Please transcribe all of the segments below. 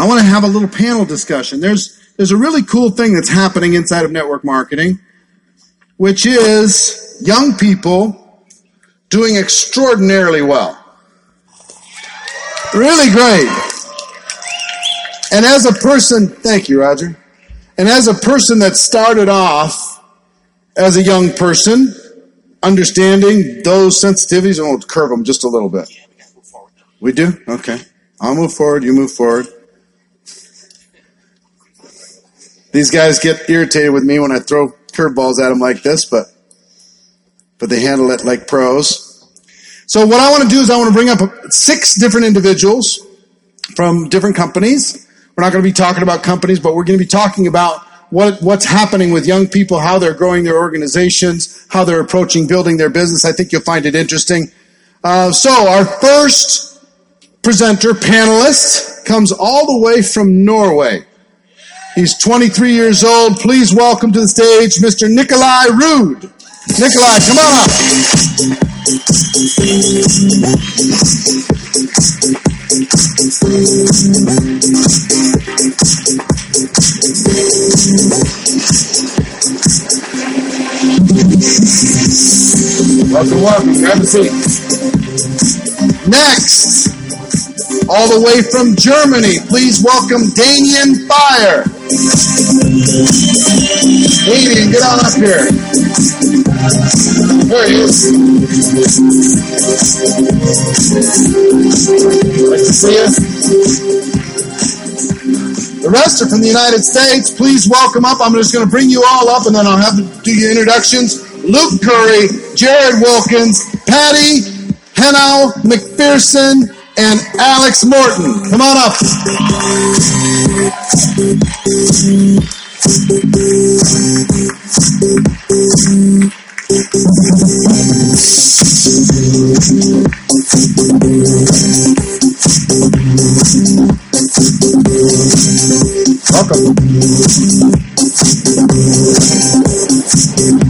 I want to have a little panel discussion. There's, there's a really cool thing that's happening inside of network marketing, which is young people doing extraordinarily well. Really great. And as a person, thank you, Roger. And as a person that started off as a young person, understanding those sensitivities, we'll curve them just a little bit. We do? Okay. I'll move forward, you move forward. These guys get irritated with me when I throw curveballs at them like this, but but they handle it like pros. So what I want to do is I want to bring up six different individuals from different companies. We're not going to be talking about companies, but we're going to be talking about what, what's happening with young people, how they're growing their organizations, how they're approaching building their business. I think you'll find it interesting. Uh, so our first presenter, panelist, comes all the way from Norway. He's 23 years old. Please welcome to the stage Mr. Nikolai Ruud. Nikolai, come on up. Welcome, welcome. Grab a seat. Next, all the way from Germany, please welcome Damien Fire. Damien, get on up here. There he is. Nice to see you. The rest are from the United States. Please welcome up. I'm just going to bring you all up and then I'll have to do your introductions. Luke Curry, Jared Wilkins, Patty Henao McPherson, and Alex Morton. Come on up. Welcome.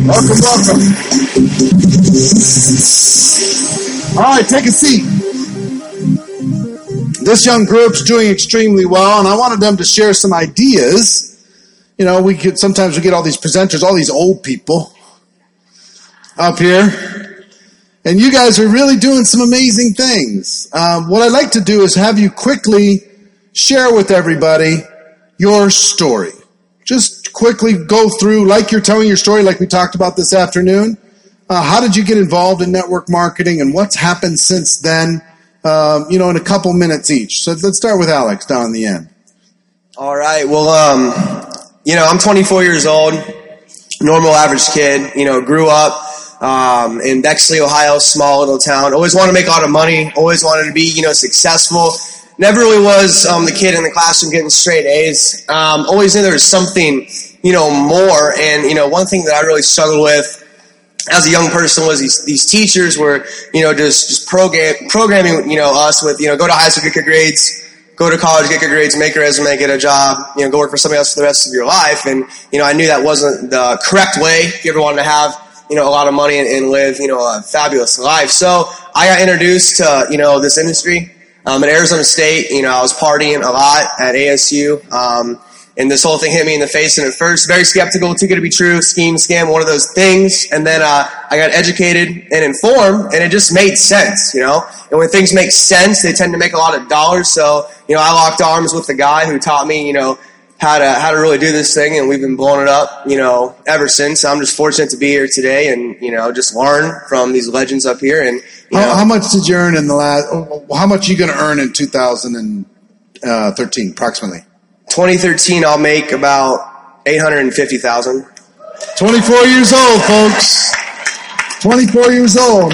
Welcome, welcome. All right, take a seat. This young group's doing extremely well, and I wanted them to share some ideas. You know, we could sometimes we get all these presenters, all these old people up here, and you guys are really doing some amazing things. Um, what I'd like to do is have you quickly share with everybody your story. Just quickly go through, like you're telling your story, like we talked about this afternoon. Uh, how did you get involved in network marketing and what's happened since then? Um, you know, in a couple minutes each. So let's start with Alex down in the end. All right. Well, um, you know, I'm 24 years old, normal average kid. You know, grew up um, in Bexley, Ohio, small little town. Always wanted to make a lot of money. Always wanted to be, you know, successful. Never really was um, the kid in the classroom getting straight A's. Um, always knew there was something, you know, more. And you know, one thing that I really struggled with as a young person was these, these teachers were, you know, just, just program, programming, you know, us with, you know, go to high school, get good grades, go to college, get good grades, make a resume, get a job, you know, go work for somebody else for the rest of your life. And, you know, I knew that wasn't the correct way if you ever wanted to have, you know, a lot of money and, and live, you know, a fabulous life. So I got introduced to, you know, this industry. Um, at Arizona State, you know, I was partying a lot at ASU. Um, and this whole thing hit me in the face. And at first, very skeptical, too good to be true, scheme, scam, one of those things. And then uh, I got educated and informed, and it just made sense, you know. And when things make sense, they tend to make a lot of dollars. So, you know, I locked arms with the guy who taught me, you know, how to how to really do this thing, and we've been blowing it up, you know, ever since. I'm just fortunate to be here today, and you know, just learn from these legends up here. And how, how, much did you earn in the last? How much are you going to earn in 2013, approximately? 2013, I'll make about 850,000. 24 years old, folks. 24 years old.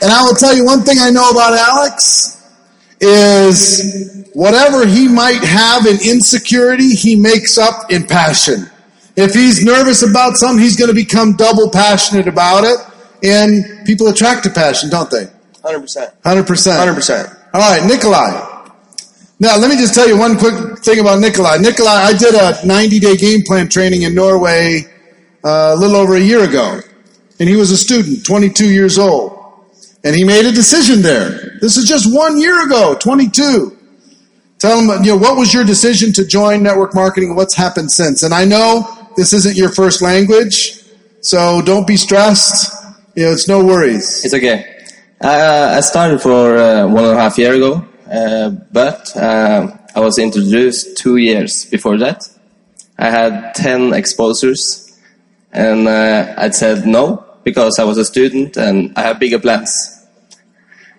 And I will tell you one thing I know about Alex is whatever he might have in insecurity, he makes up in passion. If he's nervous about something, he's going to become double passionate about it. And people attract to passion, don't they? 100%. 100%. 100%. All right, Nikolai. Now, let me just tell you one quick thing about Nikolai. Nikolai, I did a 90 day game plan training in Norway uh, a little over a year ago. And he was a student, 22 years old. And he made a decision there. This is just one year ago, 22. Tell them, you know, what was your decision to join network marketing? What's happened since? And I know this isn't your first language, so don't be stressed. You know, it's no worries. It's okay. Uh, I started for uh, one and a half year ago, but uh, I was introduced two years before that. I had 10 exposures, and uh, I said no because I was a student and I have bigger plans.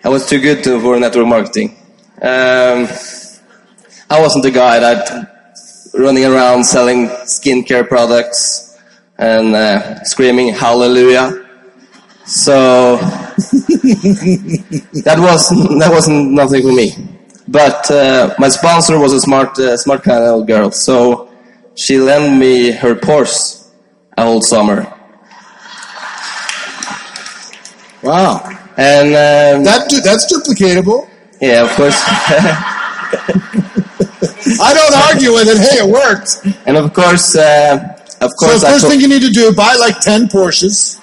I was too good to, for network marketing. Um, I wasn't the guy that running around selling skincare products and uh, screaming hallelujah. So that was that wasn't nothing for me. But uh, my sponsor was a smart uh, smart kind of girl, so she lent me her Porsche a whole summer. Wow. And um, That, du- that's duplicatable. yeah, of course. I don't argue with it. Hey, it worked. and of course, uh, of So course, the I first thing you need to do, buy like 10 Porsches,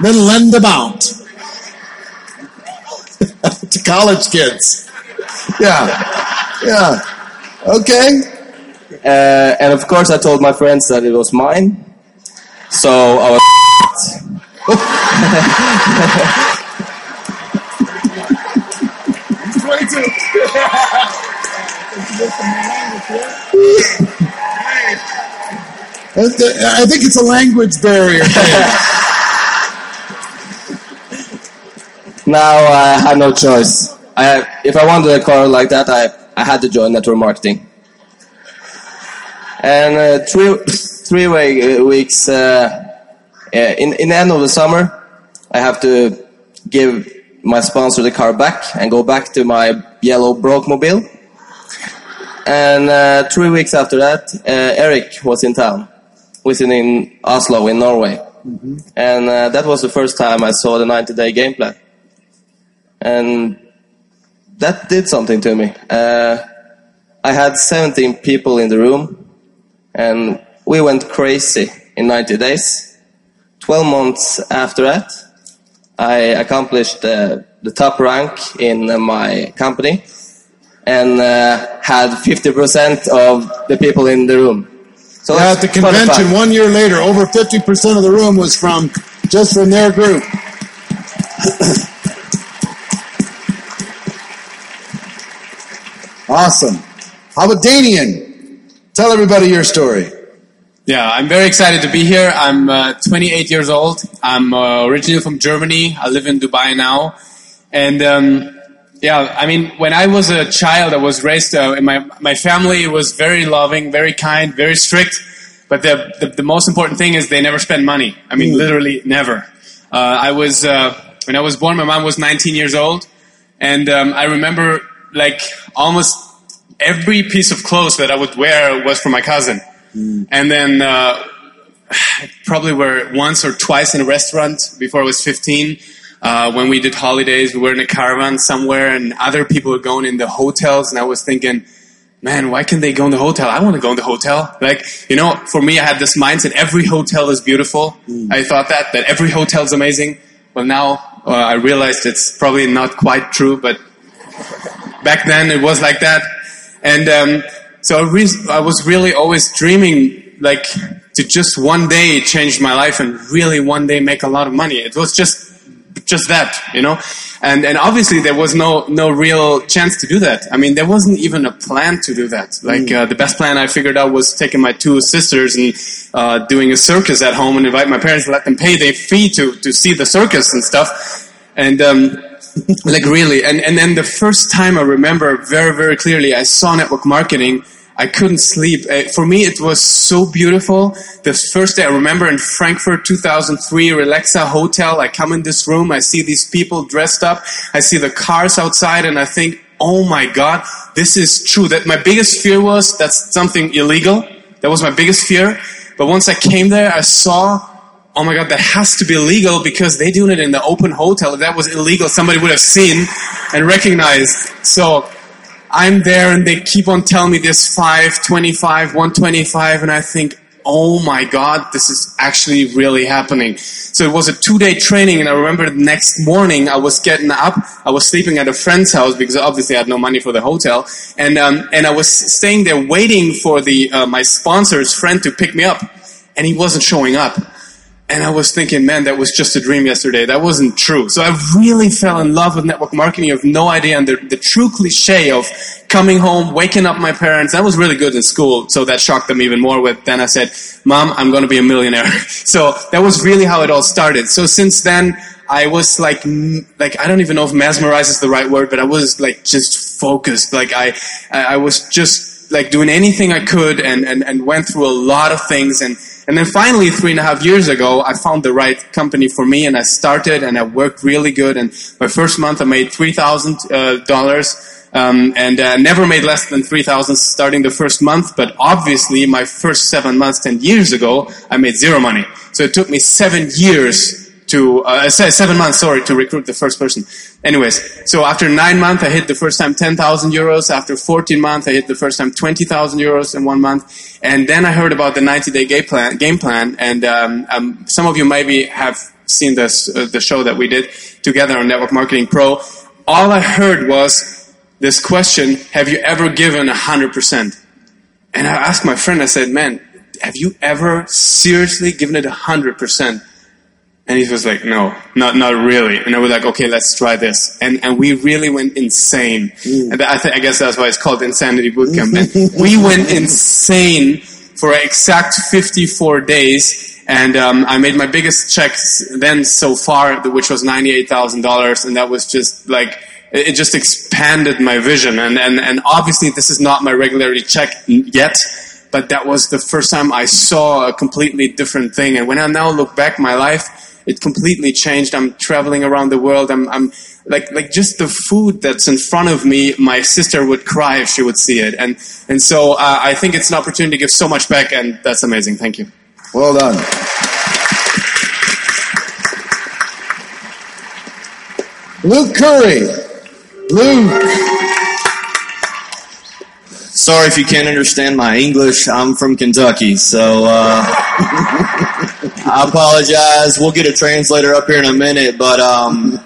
then lend them out to college kids. Yeah. Yeah. Okay. uh, and of course, I told my friends that it was mine. So I was. I think it's a language barrier Now I had no choice. I, if I wanted a car like that, I, I had to join network marketing. And uh, three three way, uh, weeks uh, uh, in in the end of the summer, I have to give my sponsor the car back and go back to my yellow broke mobile. And uh, three weeks after that, uh, Eric was in town, was in, in Oslo in Norway, and uh, that was the first time I saw the 90 day game plan and that did something to me. Uh, I had 17 people in the room, and we went crazy in 90 days. 12 months after that, I accomplished uh, the top rank in uh, my company and uh, had 50% of the people in the room. So Yeah, at the convention one year later, over 50% of the room was from just from their group. Awesome. How about Damien? Tell everybody your story. Yeah, I'm very excited to be here. I'm uh, 28 years old. I'm uh, originally from Germany. I live in Dubai now. And um, yeah, I mean, when I was a child, I was raised uh, in my my family was very loving, very kind, very strict. But the the, the most important thing is they never spend money. I mean, literally never. Uh, I was uh, when I was born, my mom was 19 years old, and um, I remember like almost every piece of clothes that I would wear was for my cousin. And then uh, probably were once or twice in a restaurant before I was 15. Uh, when we did holidays, we were in a caravan somewhere, and other people were going in the hotels, and I was thinking, man, why can't they go in the hotel? I want to go in the hotel. Like, you know, for me, I had this mindset: every hotel is beautiful. I thought that that every hotel is amazing. Well, now uh, I realized it's probably not quite true, but back then it was like that. And um, so I, re- I was really always dreaming, like, to just one day change my life and really one day make a lot of money. It was just, just that, you know. And and obviously there was no no real chance to do that. I mean, there wasn't even a plan to do that. Like uh, the best plan I figured out was taking my two sisters and uh, doing a circus at home and invite my parents, let them pay their fee to to see the circus and stuff. And um, like really. And and then the first time i remember very very clearly i saw network marketing. I couldn't sleep. Uh, for me it was so beautiful. The first day i remember in frankfurt 2003 relexa hotel. I come in this room. I see these people dressed up. I see the cars outside and i think oh my god this is true. That my biggest fear was that's something illegal. That was my biggest fear. But once i came there i saw oh my god, that has to be illegal because they're doing it in the open hotel. If that was illegal, somebody would have seen and recognized. So I'm there and they keep on telling me this 525, 125, and I think, oh my God, this is actually really happening. So it was a two day training and I remember the next morning I was getting up, I was sleeping at a friend's house because obviously I had no money for the hotel and, um, and I was staying there waiting for the, uh, my sponsor's friend to pick me up and he wasn't showing up. And I was thinking, man, that was just a dream yesterday. That wasn't true. So I really fell in love with network marketing. You have no idea. And the, the true cliche of coming home, waking up my parents, that was really good in school. So that shocked them even more with, then I said, mom, I'm going to be a millionaire. so that was really how it all started. So since then, I was like, like, I don't even know if mesmerized is the right word, but I was like just focused. Like I, I was just like doing anything I could and, and, and went through a lot of things and, and then finally, three and a half years ago, I found the right company for me and I started and I worked really good. And my first month I made $3,000, uh, um, and uh, never made less than 3000 starting the first month, but obviously my first seven months 10 years ago, I made zero money. So it took me seven years to uh, seven months, sorry, to recruit the first person. Anyways, so after nine months, I hit the first time 10,000 euros. After 14 months, I hit the first time 20,000 euros in one month. And then I heard about the 90 day game plan, game plan and um, um, some of you maybe have seen this, uh, the show that we did together on Network Marketing Pro. All I heard was this question, have you ever given 100%? And I asked my friend, I said, man, have you ever seriously given it 100%? And he was like, no, not, not really. And I was like, okay, let's try this. And, and we really went insane. Mm. And I, th- I guess that's why it's called Insanity Bootcamp. and we went insane for exact 54 days. And um, I made my biggest checks then so far, which was $98,000. And that was just like, it just expanded my vision. And, and, and obviously this is not my regularly check yet but that was the first time I saw a completely different thing. And when I now look back my life, it completely changed. I'm traveling around the world. I'm, I'm like, like just the food that's in front of me, my sister would cry if she would see it. And, and so uh, I think it's an opportunity to give so much back, and that's amazing. Thank you. Well done. Luke Curry. Luke. Sorry if you can't understand my English. I'm from Kentucky, so uh, I apologize. We'll get a translator up here in a minute, but um,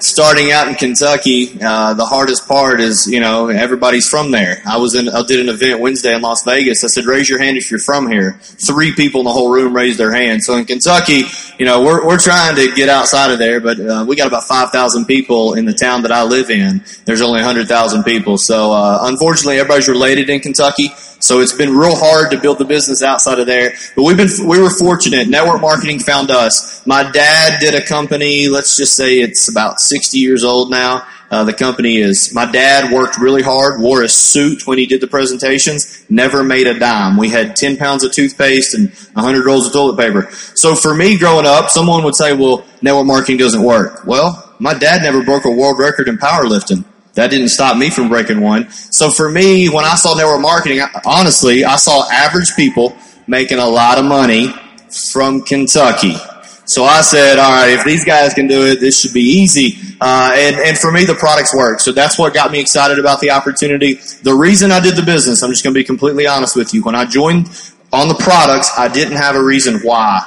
starting out in Kentucky, uh, the hardest part is, you know, everybody's from there. I was in, I did an event Wednesday in Las Vegas. I said, raise your hand if you're from here. Three people in the whole room raised their hand. So in Kentucky, you know, we're, we're trying to get outside of there, but uh, we got about 5,000 people in the town that I live in. There's only 100,000 people. So, uh, unfortunately, everybody's related in Kentucky. So it's been real hard to build the business outside of there. But we've been, we were fortunate. Network marketing found us. My dad did a company, let's just say it's about 60 years old now. Uh, the company is, my dad worked really hard, wore a suit when he did the presentations, never made a dime. We had 10 pounds of toothpaste and 100 rolls of toilet paper. So for me growing up, someone would say, well, network marketing doesn't work. Well, my dad never broke a world record in powerlifting. That didn't stop me from breaking one. So for me, when I saw network marketing, honestly, I saw average people making a lot of money from Kentucky. So I said, all right, if these guys can do it, this should be easy. Uh, and, and for me, the products work. So that's what got me excited about the opportunity. The reason I did the business, I'm just going to be completely honest with you. When I joined on the products, I didn't have a reason why.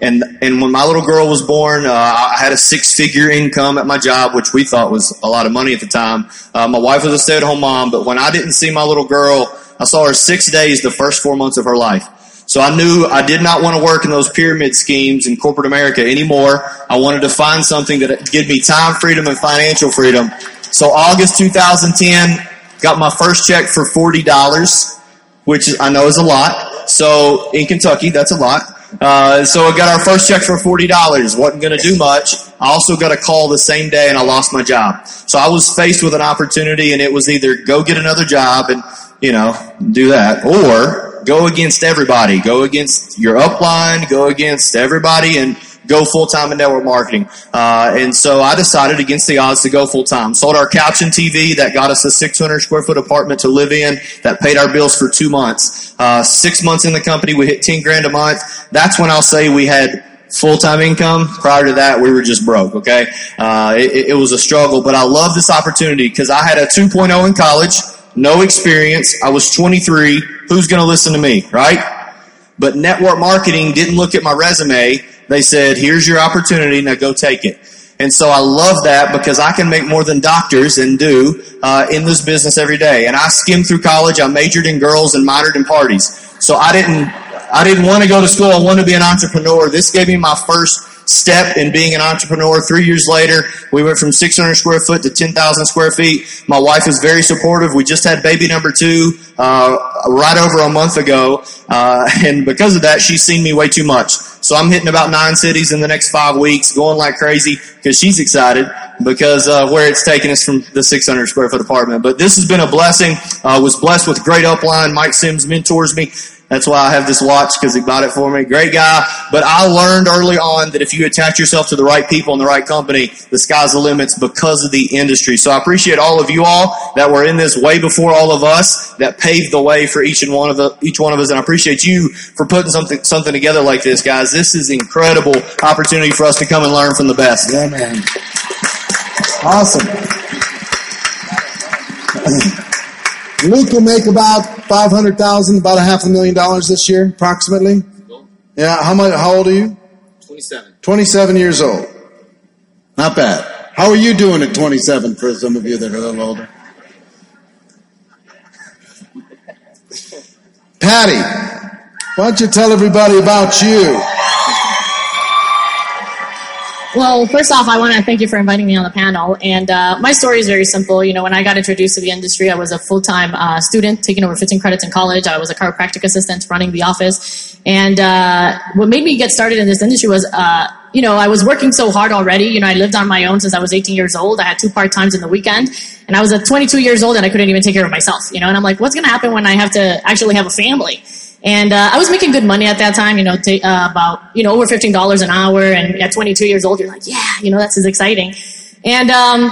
And and when my little girl was born, uh, I had a six figure income at my job, which we thought was a lot of money at the time. Uh, my wife was a stay at home mom, but when I didn't see my little girl, I saw her six days the first four months of her life. So I knew I did not want to work in those pyramid schemes in corporate America anymore. I wanted to find something that gave me time freedom and financial freedom. So August 2010, got my first check for $40, which I know is a lot. So in Kentucky, that's a lot. Uh, so I got our first check for forty dollars. wasn't going to do much. I also got a call the same day, and I lost my job. So I was faced with an opportunity, and it was either go get another job and you know do that, or go against everybody, go against your upline, go against everybody, and go full time in network marketing. Uh, and so I decided against the odds to go full time. Sold our couch and TV that got us a 600 square foot apartment to live in that paid our bills for two months. Uh, six months in the company, we hit 10 grand a month. That's when I'll say we had full-time income. Prior to that, we were just broke. Okay. Uh, it, it was a struggle, but I love this opportunity because I had a 2.0 in college, no experience. I was 23. Who's going to listen to me? Right? But network marketing didn't look at my resume. They said, here's your opportunity. Now go take it. And so I love that because I can make more than doctors and do uh, in this business every day. And I skimmed through college. I majored in girls and minored in parties. So I didn't I didn't want to go to school. I wanted to be an entrepreneur. This gave me my first step in being an entrepreneur. Three years later, we went from 600 square foot to 10,000 square feet. My wife is very supportive. We just had baby number two uh, right over a month ago, uh, and because of that, she's seen me way too much. So I'm hitting about nine cities in the next five weeks, going like crazy because she's excited because uh, where it's taken us from the 600 square foot apartment. But this has been a blessing. I was blessed with great upline. Mike Sims mentors me. That's why I have this watch because he bought it for me. Great guy. But I learned early on that if you attach yourself to the right people in the right company, the sky's the limits because of the industry. So I appreciate all of you all that were in this way before all of us that paved the way for each and one of the, each one of us. And I appreciate you for putting something, something together like this, guys. This is incredible opportunity for us to come and learn from the best. Yeah, man. Awesome. Luke will make about five hundred thousand, about a half a million dollars this year, approximately. Yeah. How much? How old are you? Twenty-seven. Twenty-seven years old. Not bad. How are you doing at twenty-seven? For some of you that are a little older. Patty, why don't you tell everybody about you? Well, first off, I want to thank you for inviting me on the panel. And uh, my story is very simple. You know, when I got introduced to the industry, I was a full time uh, student, taking over 15 credits in college. I was a chiropractic assistant running the office. And uh, what made me get started in this industry was, uh, you know, I was working so hard already. You know, I lived on my own since I was 18 years old. I had two part times in the weekend. And I was at 22 years old and I couldn't even take care of myself, you know, and I'm like, what's going to happen when I have to actually have a family? And uh, I was making good money at that time, you know, t- uh, about you know over fifteen dollars an hour. And at 22 years old, you're like, yeah, you know, that's as exciting. And um,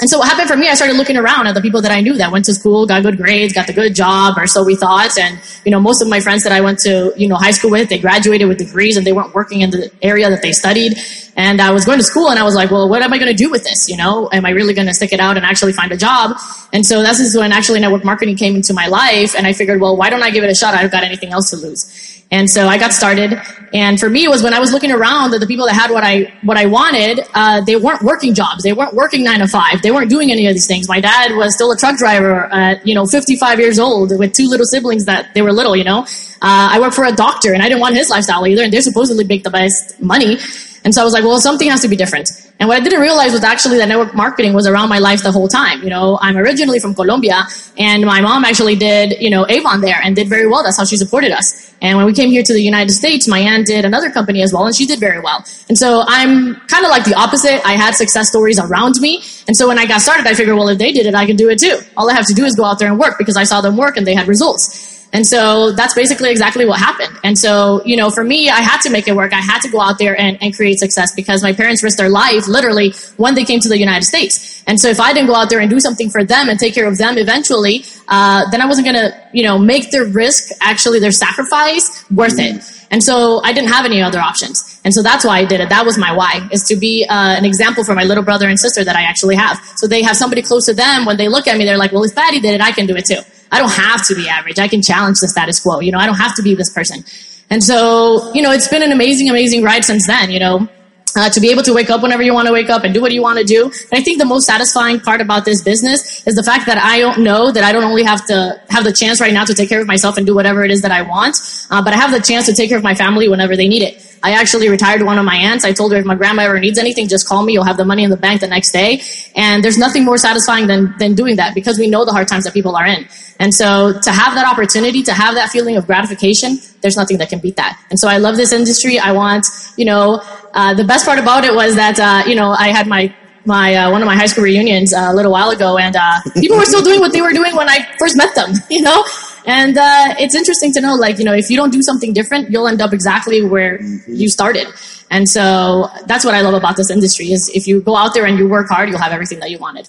and so what happened for me, I started looking around at the people that I knew that went to school, got good grades, got the good job, or so we thought. And, you know, most of my friends that I went to, you know, high school with, they graduated with degrees and they weren't working in the area that they studied. And I was going to school and I was like, well, what am I going to do with this? You know, am I really going to stick it out and actually find a job? And so that's when actually network marketing came into my life. And I figured, well, why don't I give it a shot? I've got anything else to lose. And so I got started. And for me, it was when I was looking around that the people that had what I what I wanted, uh, they weren't working jobs. They weren't working nine to five. They weren't doing any of these things. My dad was still a truck driver at you know 55 years old with two little siblings that they were little. You know, uh, I worked for a doctor, and I didn't want his lifestyle either. And they supposedly make the best money. And so I was like, well, something has to be different. And what I didn't realize was actually that network marketing was around my life the whole time. You know, I'm originally from Colombia and my mom actually did, you know, Avon there and did very well. That's how she supported us. And when we came here to the United States, my aunt did another company as well and she did very well. And so I'm kind of like the opposite. I had success stories around me. And so when I got started, I figured, well, if they did it, I can do it too. All I have to do is go out there and work because I saw them work and they had results. And so that's basically exactly what happened. And so, you know, for me, I had to make it work. I had to go out there and, and create success because my parents risked their life literally when they came to the United States. And so if I didn't go out there and do something for them and take care of them eventually, uh, then I wasn't going to, you know, make their risk, actually their sacrifice worth it. And so I didn't have any other options. And so that's why I did it. That was my why, is to be uh, an example for my little brother and sister that I actually have. So they have somebody close to them. When they look at me, they're like, well, if Patty did it, I can do it too. I don't have to be average. I can challenge the status quo. You know, I don't have to be this person. And so, you know, it's been an amazing, amazing ride since then, you know. Uh, to be able to wake up whenever you want to wake up and do what you want to do. And I think the most satisfying part about this business is the fact that I don't know that I don't only have to have the chance right now to take care of myself and do whatever it is that I want, uh, but I have the chance to take care of my family whenever they need it. I actually retired one of my aunts. I told her if my grandma ever needs anything, just call me. You'll have the money in the bank the next day. And there's nothing more satisfying than, than doing that because we know the hard times that people are in. And so to have that opportunity, to have that feeling of gratification, there's nothing that can beat that. And so I love this industry. I want, you know, uh, the best part about it was that, uh, you know, I had my my uh, one of my high school reunions uh, a little while ago, and uh, people were still doing what they were doing when I first met them. You know, and uh, it's interesting to know, like, you know, if you don't do something different, you'll end up exactly where you started. And so that's what I love about this industry is if you go out there and you work hard, you'll have everything that you wanted.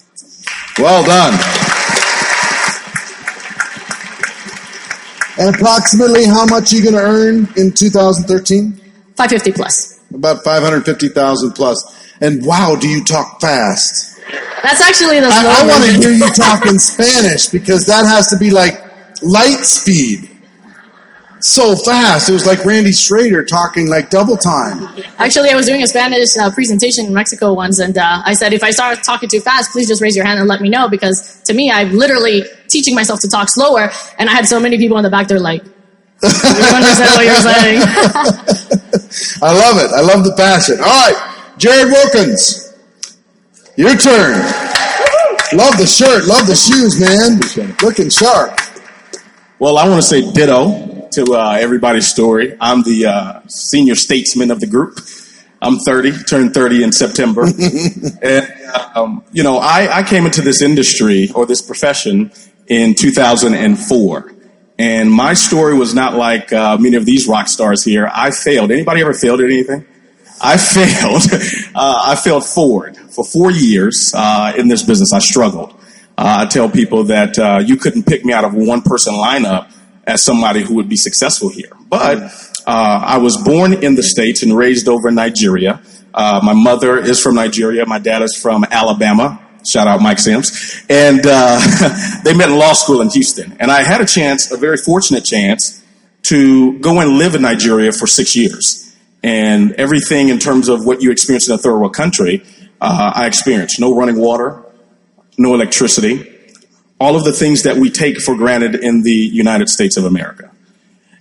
Well done. And approximately how much are you going to earn in 2013? 550 plus. About 550,000 plus. And wow, do you talk fast? That's actually the I, I want to hear you talk in Spanish because that has to be like light speed. so fast. It was like Randy Schrader talking like double time. Actually, I was doing a Spanish uh, presentation in Mexico once, and uh, I said, if I start talking too fast, please just raise your hand and let me know, because to me, I'm literally teaching myself to talk slower, and I had so many people in the back, they're like, you understand what you're saying. I love it. I love the passion. All right, Jared Wilkins, your turn. Love the shirt. Love the shoes, man. Looking sharp. Well, I want to say ditto to uh, everybody's story. I'm the uh, senior statesman of the group. I'm 30, turned 30 in September. and, um, you know, I, I came into this industry or this profession in 2004. And my story was not like uh, many of these rock stars here. I failed. Anybody ever failed at anything? I failed. uh, I failed forward for four years uh, in this business. I struggled. Uh, I tell people that uh, you couldn't pick me out of one person lineup as somebody who would be successful here. But uh, I was born in the States and raised over in Nigeria. Uh, my mother is from Nigeria. My dad is from Alabama. Shout out Mike Sims. And uh, they met in law school in Houston. And I had a chance, a very fortunate chance, to go and live in Nigeria for six years. And everything in terms of what you experience in a third world country, uh, I experienced. No running water, no electricity, all of the things that we take for granted in the United States of America.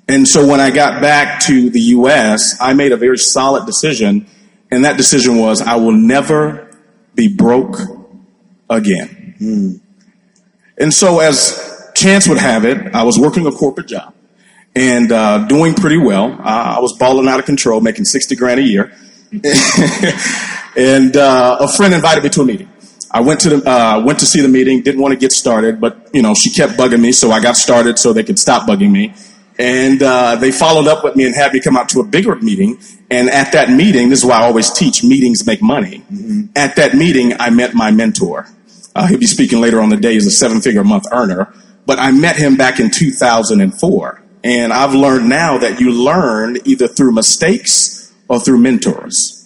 And so when I got back to the U.S., I made a very solid decision. And that decision was I will never be broke again. And so as chance would have it, I was working a corporate job and uh, doing pretty well. Uh, I was balling out of control, making 60 grand a year. and uh, a friend invited me to a meeting. I went to the uh, went to see the meeting. Didn't want to get started, but you know she kept bugging me, so I got started so they could stop bugging me. And uh, they followed up with me and had me come out to a bigger meeting. And at that meeting, this is why I always teach: meetings make money. At that meeting, I met my mentor. Uh, he'll be speaking later on the day. He's a seven-figure a month earner, but I met him back in 2004. And I've learned now that you learn either through mistakes or through mentors.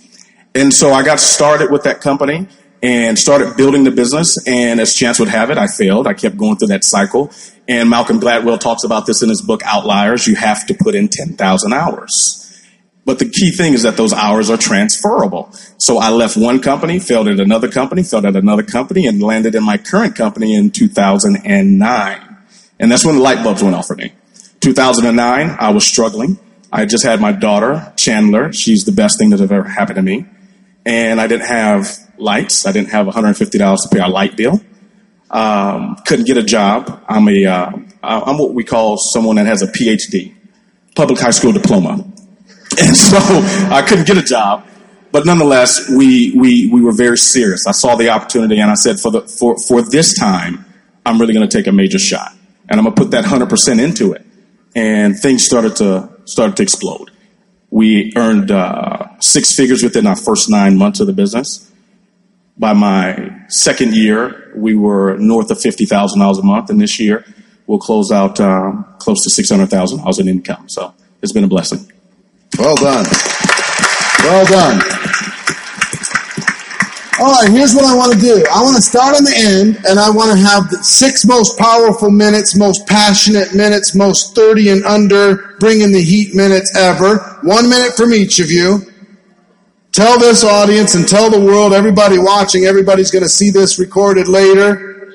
And so I got started with that company and started building the business. And as chance would have it, I failed. I kept going through that cycle. And Malcolm Gladwell talks about this in his book, Outliers. You have to put in 10,000 hours. But the key thing is that those hours are transferable. So I left one company, failed at another company, failed at another company, and landed in my current company in 2009. And that's when the light bulbs went off for me. 2009, I was struggling. I just had my daughter, Chandler. She's the best thing that ever happened to me. And I didn't have lights. I didn't have $150 to pay our light bill. Um, couldn't get a job. I'm a, uh, I'm what we call someone that has a PhD, public high school diploma. And so I couldn't get a job. But nonetheless, we, we, we were very serious. I saw the opportunity and I said, for, the, for, for this time, I'm really going to take a major shot. And I'm going to put that 100% into it. And things started to, started to explode. We earned uh, six figures within our first nine months of the business. By my second year, we were north of $50,000 a month. And this year, we'll close out um, close to $600,000 in income. So it's been a blessing. Well done. Well done. All right, here's what I want to do. I want to start on the end, and I want to have the six most powerful minutes, most passionate minutes, most 30 and under, bringing the heat minutes ever. One minute from each of you. Tell this audience and tell the world, everybody watching, everybody's going to see this recorded later.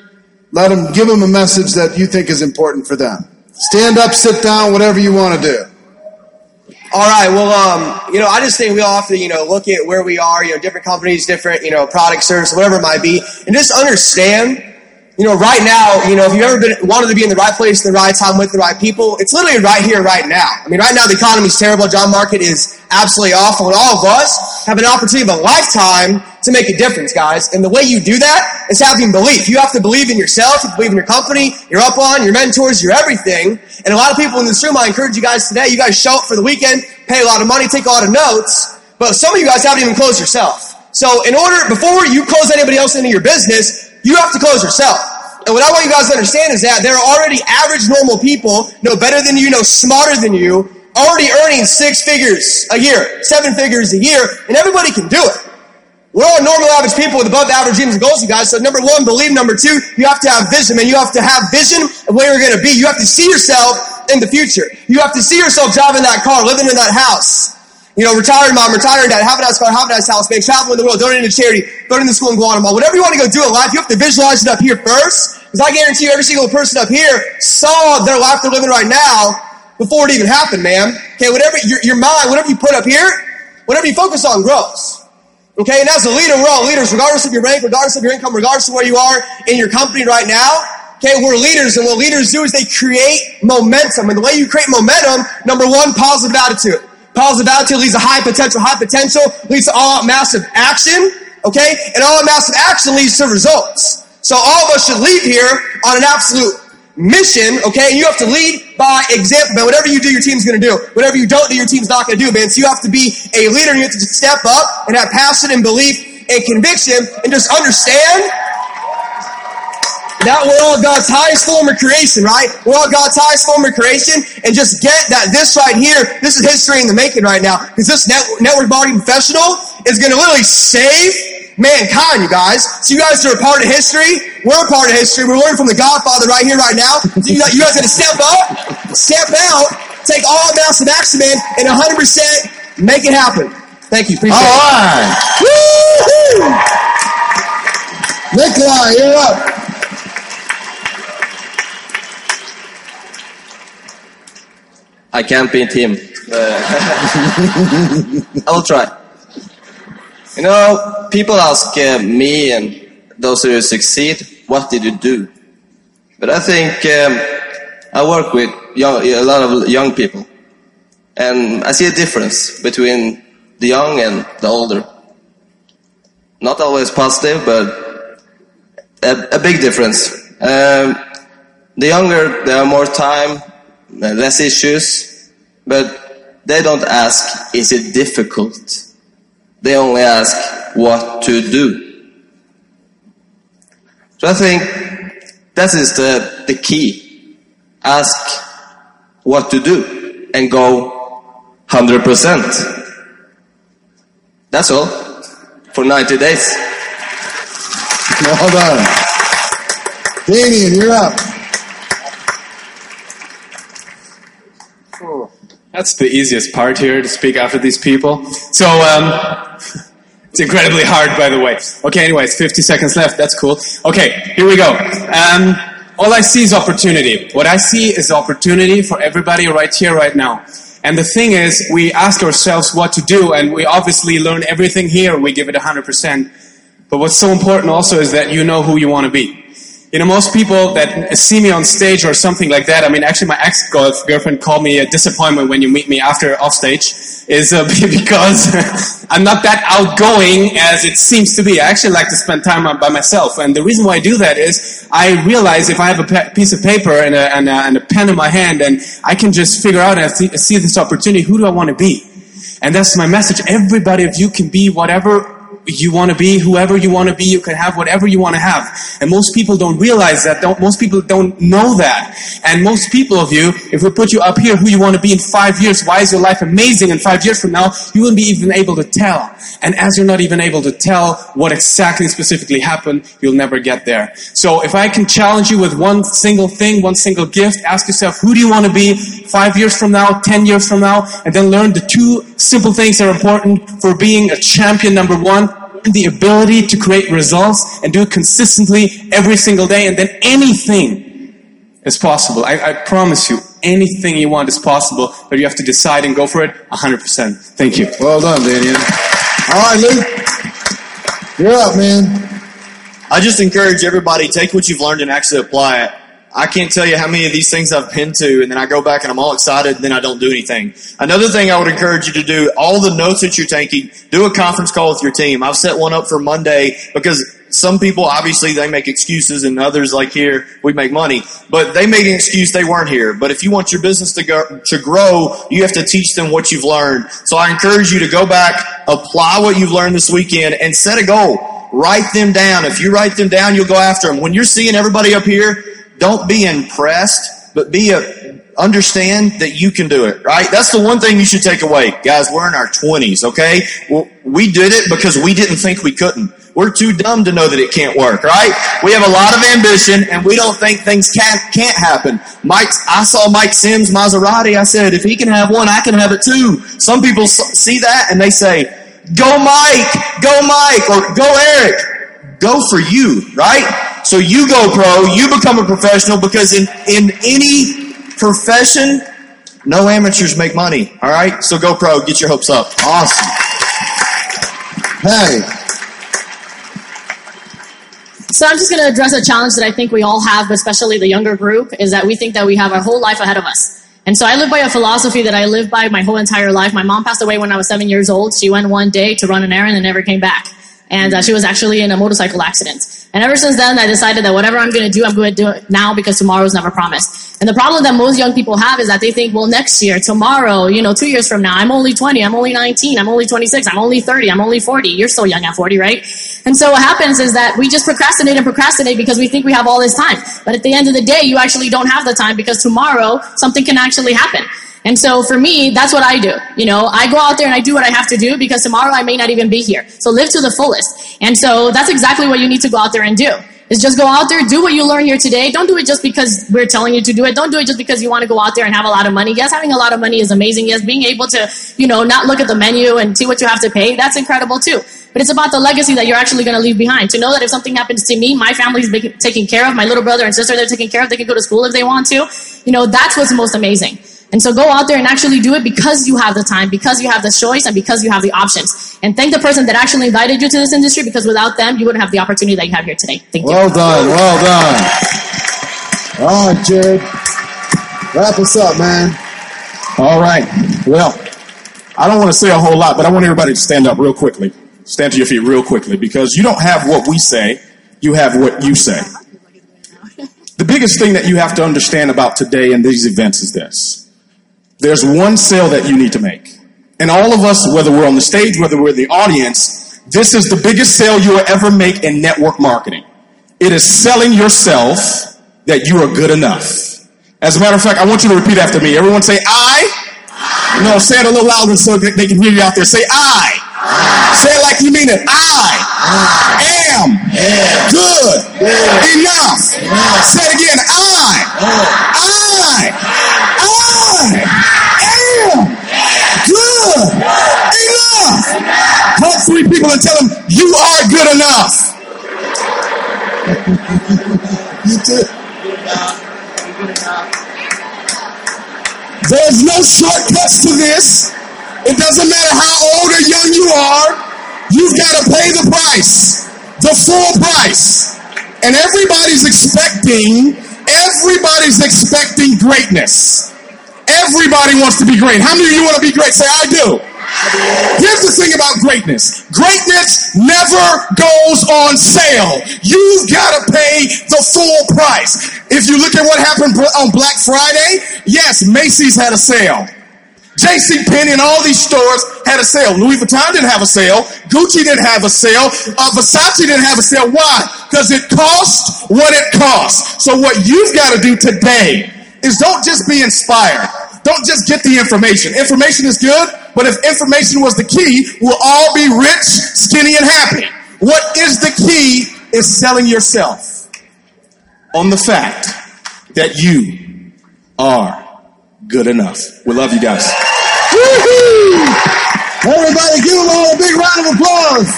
Let them, give them a message that you think is important for them. Stand up, sit down, whatever you want to do. All right. Well, um, you know, I just think we all have to, you know, look at where we are, you know, different companies, different, you know, product, service, whatever it might be, and just understand, you know, right now, you know, if you've ever been wanted to be in the right place the right time with the right people, it's literally right here, right now. I mean, right now the economy's terrible, job market is absolutely awful, and all of us have an opportunity of a lifetime to make a difference, guys. And the way you do that is having belief. You have to believe in yourself, you believe in your company, you're up on, your mentors, your everything. And a lot of people in this room, I encourage you guys today, you guys show up for the weekend, pay a lot of money, take a lot of notes, but some of you guys haven't even closed yourself. So in order, before you close anybody else into your business, you have to close yourself. And what I want you guys to understand is that there are already average normal people, know better than you, know smarter than you, already earning six figures a year, seven figures a year, and everybody can do it. We're all normal average people with above average dreams and goals, you guys. So number one, believe. Number two, you have to have vision, and You have to have vision of where you're going to be. You have to see yourself in the future. You have to see yourself driving that car, living in that house. You know, retired mom, retired dad, have a nice car, have a nice house, man, traveling the world, donating to charity, going to school in Guatemala. Whatever you want to go do in life, you have to visualize it up here first. Because I guarantee you, every single person up here saw their life they're living right now before it even happened, man. Okay, whatever your, your mind, whatever you put up here, whatever you focus on grows. Okay, and as a leader, we're all leaders, regardless of your rank, regardless of your income, regardless of where you are in your company right now. Okay, we're leaders, and what leaders do is they create momentum. And the way you create momentum, number one, positive attitude. Positive attitude leads to high potential. High potential leads to all massive action. Okay, and all massive action leads to results. So all of us should leave here on an absolute mission, okay? And you have to lead by example, man. Whatever you do, your team's gonna do. Whatever you don't do, your team's not gonna do, man. So you have to be a leader and you have to step up and have passion and belief and conviction and just understand that we're all God's highest form of creation, right? We're all God's highest form of creation and just get that this right here, this is history in the making right now. Because this net, network marketing professional is gonna literally save mankind, you guys. So you guys are a part of history. We're a part of history. We're learning from the Godfather right here, right now. So you, you guys got to step up, step out, take all amounts of action, man, and 100% make it happen. Thank you. Appreciate All it. right. Woo-hoo! Nikolai, you're up. I can't beat him. Uh, I will try. You know, people ask uh, me and those who succeed, what did you do? But I think um, I work with young, a lot of young people. And I see a difference between the young and the older. Not always positive, but a, a big difference. Um, the younger, they have more time, less issues, but they don't ask, is it difficult? They only ask what to do. So I think that is the, the key. Ask what to do and go 100%. That's all for 90 days. Well done. Damien, you're up. That's the easiest part here to speak after these people. So, um, it's incredibly hard, by the way. Okay, anyways, 50 seconds left. That's cool. Okay, here we go. Um, all I see is opportunity. What I see is opportunity for everybody right here, right now. And the thing is, we ask ourselves what to do, and we obviously learn everything here. We give it 100%. But what's so important also is that you know who you want to be. You know, most people that see me on stage or something like that, I mean, actually my ex-girlfriend called me a disappointment when you meet me after off stage, is uh, because I'm not that outgoing as it seems to be. I actually like to spend time by myself. And the reason why I do that is I realize if I have a pe- piece of paper and a, and, a, and a pen in my hand and I can just figure out and see, see this opportunity, who do I want to be? And that's my message. Everybody of you can be whatever you want to be whoever you want to be. You can have whatever you want to have. And most people don't realize that. Don't, most people don't know that. And most people of you, if we put you up here who you want to be in five years, why is your life amazing? And five years from now, you wouldn't be even able to tell. And as you're not even able to tell what exactly specifically happened, you'll never get there. So if I can challenge you with one single thing, one single gift, ask yourself, who do you want to be five years from now, ten years from now? And then learn the two simple things that are important for being a champion number one the ability to create results and do it consistently every single day, and then anything is possible. I, I, promise you, anything you want is possible, but you have to decide and go for it 100%. Thank you. Well done, Daniel. All right, Luke. You're up, man. I just encourage everybody take what you've learned and actually apply it. I can't tell you how many of these things I've pinned to, and then I go back and I'm all excited, and then I don't do anything. Another thing I would encourage you to do, all the notes that you're taking, do a conference call with your team. I've set one up for Monday because some people obviously they make excuses and others like here we make money. But they made an excuse they weren't here. But if you want your business to go to grow you have to teach them what you've learned. So i encourage you to go back apply what you've learned this weekend and set a goal. Write them down. If you write them down you'll go after them when you're seeing everybody up here don't be impressed, but be a, understand that you can do it, right? That's the one thing you should take away. Guys, we're in our 20s, okay? Well, we did it because we didn't think we couldn't. We're too dumb to know that it can't work, right? We have a lot of ambition and we don't think things can't, can't happen. Mike, I saw Mike Sims Maserati. I said, if he can have one, I can have it too. Some people see that and they say, go Mike, go Mike, or go Eric. Go for you, right? So you go pro, you become a professional because in, in any profession, no amateurs make money, alright? So go pro, get your hopes up. Awesome. Hey, So I'm just going to address a challenge that I think we all have, but especially the younger group, is that we think that we have our whole life ahead of us. And so I live by a philosophy that I live by my whole entire life. My mom passed away when I was seven years old. She went one day to run an errand and never came back. And uh, she was actually in a motorcycle accident. And ever since then, I decided that whatever I'm going to do, I'm going to do it now because tomorrow is never promised. And the problem that most young people have is that they think, well, next year, tomorrow, you know, two years from now, I'm only 20, I'm only 19, I'm only 26, I'm only 30, I'm only 40. You're still young at 40, right? And so what happens is that we just procrastinate and procrastinate because we think we have all this time. But at the end of the day, you actually don't have the time because tomorrow something can actually happen. And so for me, that's what I do. You know, I go out there and I do what I have to do because tomorrow I may not even be here. So live to the fullest. And so that's exactly what you need to go out there and do. Is just go out there, do what you learn here today. Don't do it just because we're telling you to do it. Don't do it just because you want to go out there and have a lot of money. Yes, having a lot of money is amazing. Yes, being able to, you know, not look at the menu and see what you have to pay, that's incredible too. But it's about the legacy that you're actually going to leave behind. To know that if something happens to me, my family's taken care of, my little brother and sister, they're taken care of, they can go to school if they want to. You know, that's what's most amazing. And so go out there and actually do it because you have the time, because you have the choice, and because you have the options. And thank the person that actually invited you to this industry because without them, you wouldn't have the opportunity that you have here today. Thank you. well done, well done. All right, Jared. Wrap us up, man. All right. Well, I don't want to say a whole lot, but I want everybody to stand up real quickly. Stand to your feet real quickly because you don't have what we say, you have what you say. The biggest thing that you have to understand about today and these events is this. There's one sale that you need to make. And all of us, whether we're on the stage, whether we're the audience, this is the biggest sale you will ever make in network marketing. It is selling yourself that you are good enough. As a matter of fact, I want you to repeat after me. Everyone say I. No, say it a little louder so that they can hear you out there. Say I. Say it like you mean it. I am good enough. Say it again. I. I. I am good enough. Hug three people and tell them you are good enough. You too. There's no shortcuts to this. It doesn't matter how old or young you are. You've got to pay the price, the full price. And everybody's expecting, everybody's expecting greatness. Everybody wants to be great. How many of you want to be great? Say, I do. Here's the thing about greatness. Greatness never goes on sale. You've got to pay the full price. If you look at what happened on Black Friday, yes, Macy's had a sale. J.C. Penney and all these stores had a sale. Louis Vuitton didn't have a sale. Gucci didn't have a sale. Uh, Versace didn't have a sale. Why? Because it cost what it costs. So what you've got to do today is don't just be inspired. Don't just get the information. Information is good, but if information was the key, we'll all be rich, skinny, and happy. What is the key is selling yourself on the fact that you are good enough. We love you guys. Woo-hoo! Everybody give them all a big round of applause.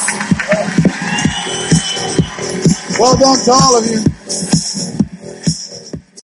Well done to all of you.